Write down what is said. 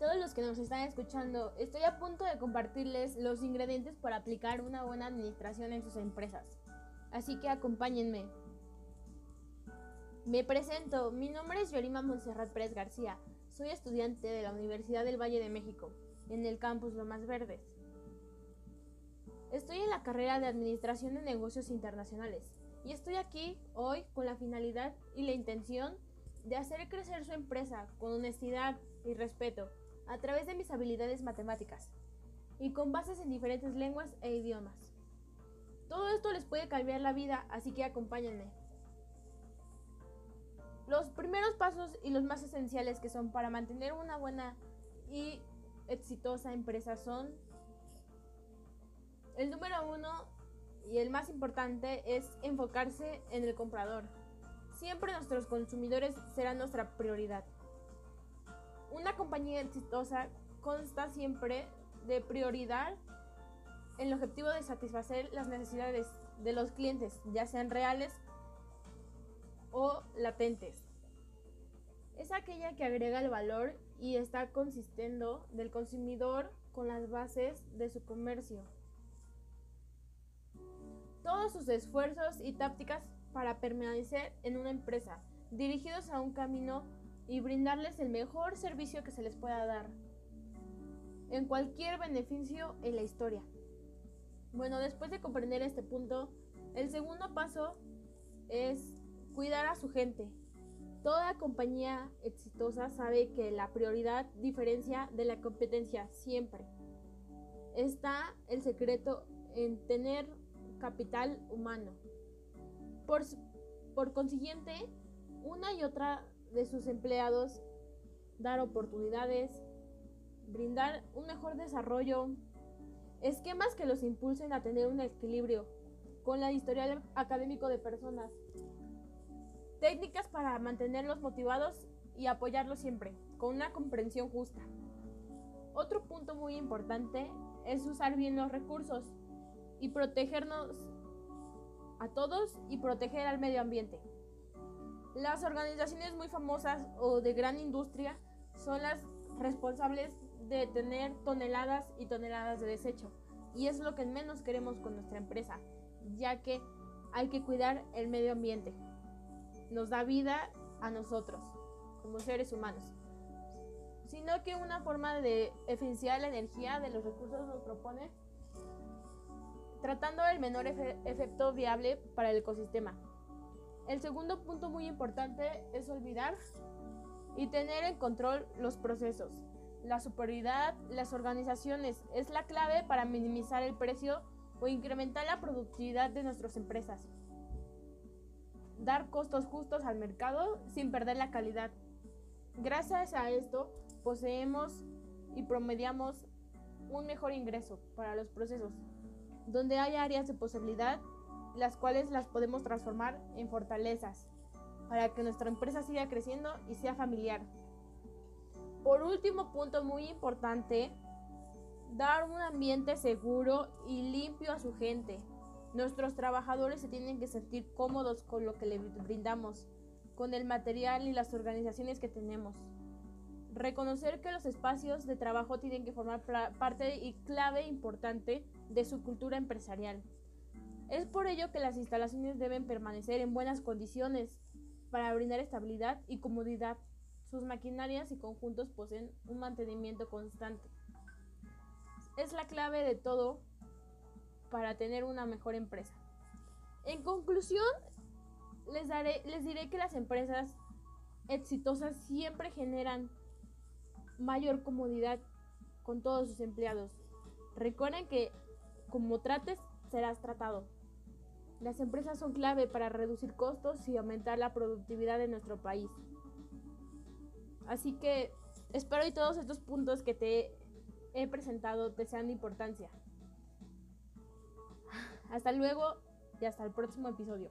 todos los que nos están escuchando, estoy a punto de compartirles los ingredientes para aplicar una buena administración en sus empresas. Así que acompáñenme. Me presento, mi nombre es Yorima Monserrat Pérez García, soy estudiante de la Universidad del Valle de México, en el campus Lomas Verdes. Estoy en la carrera de Administración de Negocios Internacionales y estoy aquí hoy con la finalidad y la intención de hacer crecer su empresa con honestidad y respeto a través de mis habilidades matemáticas y con bases en diferentes lenguas e idiomas. Todo esto les puede cambiar la vida, así que acompáñenme. Los primeros pasos y los más esenciales que son para mantener una buena y exitosa empresa son el número uno y el más importante es enfocarse en el comprador. Siempre nuestros consumidores serán nuestra prioridad. Una compañía exitosa consta siempre de prioridad en el objetivo de satisfacer las necesidades de los clientes, ya sean reales o latentes. Es aquella que agrega el valor y está consistiendo del consumidor con las bases de su comercio. Todos sus esfuerzos y tácticas para permanecer en una empresa, dirigidos a un camino y brindarles el mejor servicio que se les pueda dar, en cualquier beneficio en la historia. Bueno, después de comprender este punto, el segundo paso es cuidar a su gente. Toda compañía exitosa sabe que la prioridad diferencia de la competencia siempre. Está el secreto en tener capital humano. Por, por consiguiente, una y otra de sus empleados dar oportunidades, brindar un mejor desarrollo, esquemas que los impulsen a tener un equilibrio con la historial académico de personas, técnicas para mantenerlos motivados y apoyarlos siempre, con una comprensión justa. Otro punto muy importante es usar bien los recursos y protegernos a todos y proteger al medio ambiente. Las organizaciones muy famosas o de gran industria son las responsables de tener toneladas y toneladas de desecho. Y es lo que menos queremos con nuestra empresa, ya que hay que cuidar el medio ambiente. Nos da vida a nosotros, como seres humanos. Sino que una forma de eficienciar la energía de los recursos nos propone tratando el menor efecto viable para el ecosistema. El segundo punto muy importante es olvidar y tener en control los procesos. La superioridad, las organizaciones es la clave para minimizar el precio o incrementar la productividad de nuestras empresas. Dar costos justos al mercado sin perder la calidad. Gracias a esto poseemos y promediamos un mejor ingreso para los procesos, donde hay áreas de posibilidad las cuales las podemos transformar en fortalezas para que nuestra empresa siga creciendo y sea familiar. Por último punto muy importante, dar un ambiente seguro y limpio a su gente. Nuestros trabajadores se tienen que sentir cómodos con lo que les brindamos, con el material y las organizaciones que tenemos. Reconocer que los espacios de trabajo tienen que formar parte y clave importante de su cultura empresarial. Es por ello que las instalaciones deben permanecer en buenas condiciones para brindar estabilidad y comodidad. Sus maquinarias y conjuntos poseen un mantenimiento constante. Es la clave de todo para tener una mejor empresa. En conclusión, les, daré, les diré que las empresas exitosas siempre generan mayor comodidad con todos sus empleados. Recuerden que como trates, serás tratado. Las empresas son clave para reducir costos y aumentar la productividad de nuestro país. Así que espero que todos estos puntos que te he presentado te sean de importancia. Hasta luego y hasta el próximo episodio.